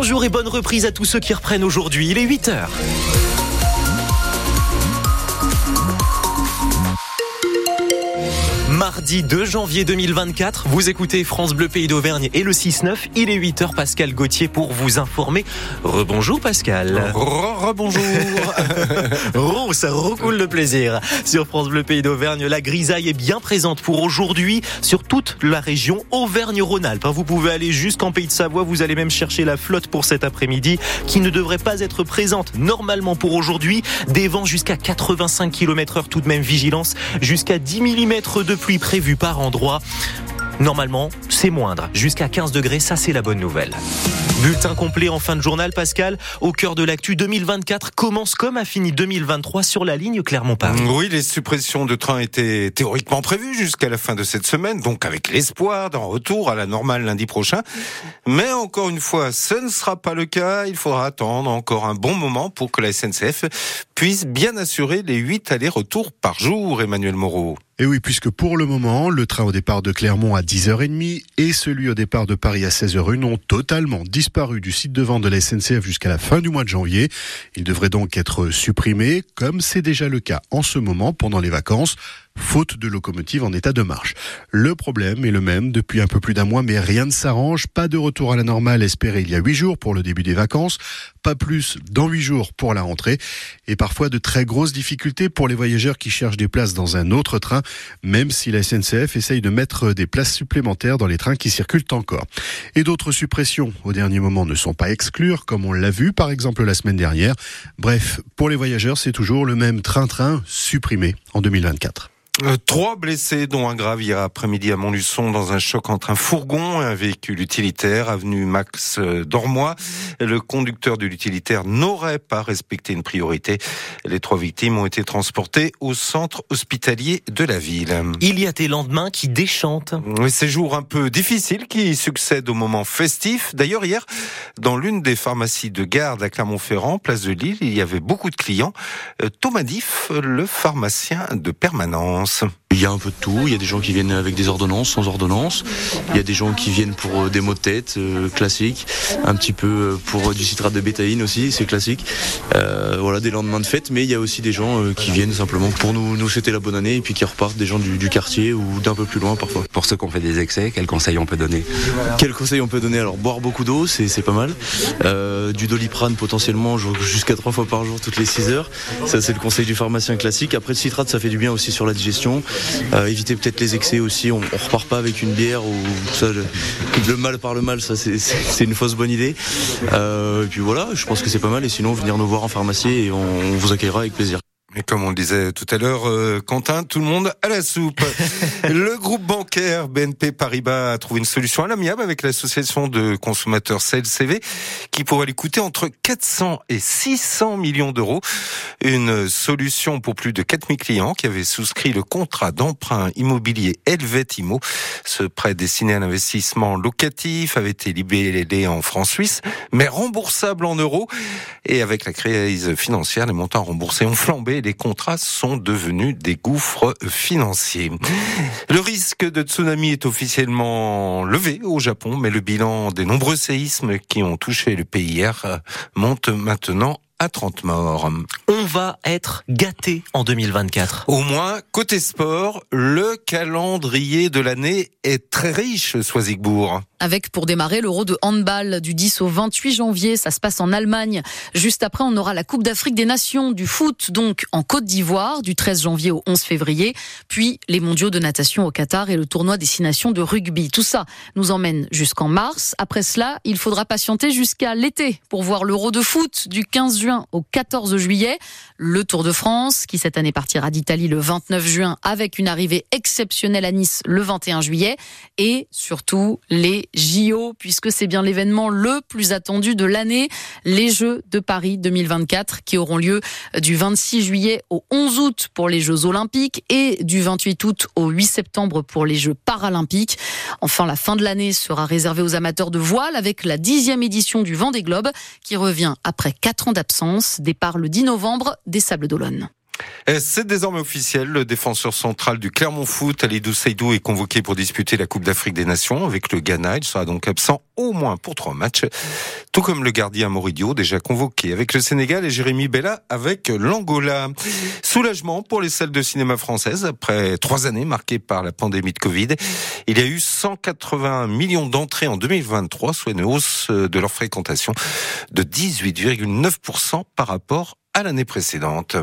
Bonjour et bonne reprise à tous ceux qui reprennent aujourd'hui. Il est 8h. Mardi 2 janvier 2024, vous écoutez France Bleu Pays d'Auvergne et le 6-9. Il est 8h, Pascal Gauthier pour vous informer. Rebonjour Pascal. Rebonjour. Re, ça recoule le plaisir. Sur France Bleu Pays d'Auvergne, la grisaille est bien présente pour aujourd'hui sur toute la région Auvergne-Rhône-Alpes. Vous pouvez aller jusqu'en Pays de Savoie, vous allez même chercher la flotte pour cet après-midi qui ne devrait pas être présente normalement pour aujourd'hui. Des vents jusqu'à 85 km heure, tout de même vigilance, jusqu'à 10 mm de pluie prévue par endroit. Normalement, c'est moindre. Jusqu'à 15 degrés, ça c'est la bonne nouvelle. Bulletin complet en fin de journal, Pascal. Au cœur de l'actu 2024 commence comme a fini 2023 sur la ligne Clermont-Paris. Oui, les suppressions de trains étaient théoriquement prévues jusqu'à la fin de cette semaine, donc avec l'espoir d'un retour à la normale lundi prochain. Mais encore une fois, ce ne sera pas le cas. Il faudra attendre encore un bon moment pour que la SNCF puisse bien assurer les 8 allers-retours par jour, Emmanuel Moreau. Et oui, puisque pour le moment, le train au départ de Clermont à 10h30 et celui au départ de Paris à 16h01 ont totalement disparu du site de vente de la SNCF jusqu'à la fin du mois de janvier. Ils devraient donc être supprimés, comme c'est déjà le cas en ce moment pendant les vacances faute de locomotives en état de marche. Le problème est le même depuis un peu plus d'un mois, mais rien ne s'arrange. Pas de retour à la normale espéré il y a huit jours pour le début des vacances, pas plus dans huit jours pour la rentrée, et parfois de très grosses difficultés pour les voyageurs qui cherchent des places dans un autre train, même si la SNCF essaye de mettre des places supplémentaires dans les trains qui circulent encore. Et d'autres suppressions au dernier moment ne sont pas exclures, comme on l'a vu par exemple la semaine dernière. Bref, pour les voyageurs, c'est toujours le même train-train supprimé en 2024. Euh, trois blessés, dont un grave hier après-midi à Montluçon dans un choc entre un fourgon et un véhicule utilitaire, avenue Max euh, Dormois. Le conducteur de l'utilitaire n'aurait pas respecté une priorité. Les trois victimes ont été transportées au centre hospitalier de la ville. Il y a des lendemains qui déchantent. Ces jours un peu difficiles qui succèdent au moment festif. D'ailleurs, hier, dans l'une des pharmacies de garde à Clermont-Ferrand, place de Lille, il y avait beaucoup de clients. Euh, Thomas Diff, le pharmacien de permanence. Il y a un peu de tout. Il y a des gens qui viennent avec des ordonnances, sans ordonnance. Il y a des gens qui viennent pour euh, des maux de tête euh, classiques, un petit peu euh, pour du citrate de bétaïne aussi, c'est classique. voilà, des lendemains de fête. Mais il y a aussi des gens qui viennent simplement pour nous, nous souhaiter la bonne année et puis qui repartent des gens du, quartier ou d'un peu plus loin parfois. Pour ceux qui ont fait des excès, quels conseils on peut donner? Quels conseils on peut donner? Alors boire beaucoup d'eau, c'est pas mal. du doliprane potentiellement jusqu'à trois fois par jour toutes les 6 heures. Ça c'est le conseil du pharmacien classique. Après le citrate, ça fait du bien aussi sur la digestion. Euh, éviter peut-être les excès aussi. On, on, repart pas avec une bière ou ça. Le, mal par le mal, ça c'est une fausse bonne idée. Euh, et puis voilà, je pense que c'est pas mal. Et sinon, venir nous voir en pharmacie et on vous accueillera avec plaisir. Et comme on le disait tout à l'heure, euh, Quentin, tout le monde à la soupe. le groupe bancaire BNP Paribas a trouvé une solution à l'amiable avec l'association de consommateurs CLCV qui pourrait lui coûter entre 400 et 600 millions d'euros. Une solution pour plus de 4000 clients qui avaient souscrit le contrat d'emprunt immobilier Helvetimo. Ce prêt destiné à l'investissement locatif avait été libellé en francs suisses, mais remboursable en euros. Et avec la crise financière, les montants remboursés ont flambé les contrats sont devenus des gouffres financiers. Le risque de tsunami est officiellement levé au Japon, mais le bilan des nombreux séismes qui ont touché le pays hier monte maintenant à 30 morts. On va être gâté en 2024. Au moins, côté sport, le calendrier de l'année est très riche, Soisigbourg. Avec pour démarrer l'Euro de handball du 10 au 28 janvier, ça se passe en Allemagne. Juste après, on aura la Coupe d'Afrique des Nations du foot, donc en Côte d'Ivoire, du 13 janvier au 11 février, puis les mondiaux de natation au Qatar et le tournoi destination de rugby. Tout ça nous emmène jusqu'en mars. Après cela, il faudra patienter jusqu'à l'été pour voir l'Euro de foot du 15 juin au 14 juillet, le Tour de France qui cette année partira d'Italie le 29 juin avec une arrivée exceptionnelle à Nice le 21 juillet et surtout les JO, puisque c'est bien l'événement le plus attendu de l'année, les Jeux de Paris 2024, qui auront lieu du 26 juillet au 11 août pour les Jeux olympiques et du 28 août au 8 septembre pour les Jeux paralympiques. Enfin, la fin de l'année sera réservée aux amateurs de voile avec la dixième édition du Vendée Globe, qui revient après quatre ans d'absence, départ le 10 novembre des Sables d'Olonne. C'est désormais officiel. Le défenseur central du Clermont Foot, Alidou Seydou, est convoqué pour disputer la Coupe d'Afrique des Nations avec le Ghana. Il sera donc absent au moins pour trois matchs. Tout comme le gardien Moridio, déjà convoqué avec le Sénégal et Jérémy Bella avec l'Angola. Soulagement pour les salles de cinéma françaises après trois années marquées par la pandémie de Covid. Il y a eu 180 millions d'entrées en 2023, soit une hausse de leur fréquentation de 18,9% par rapport à l'année précédente.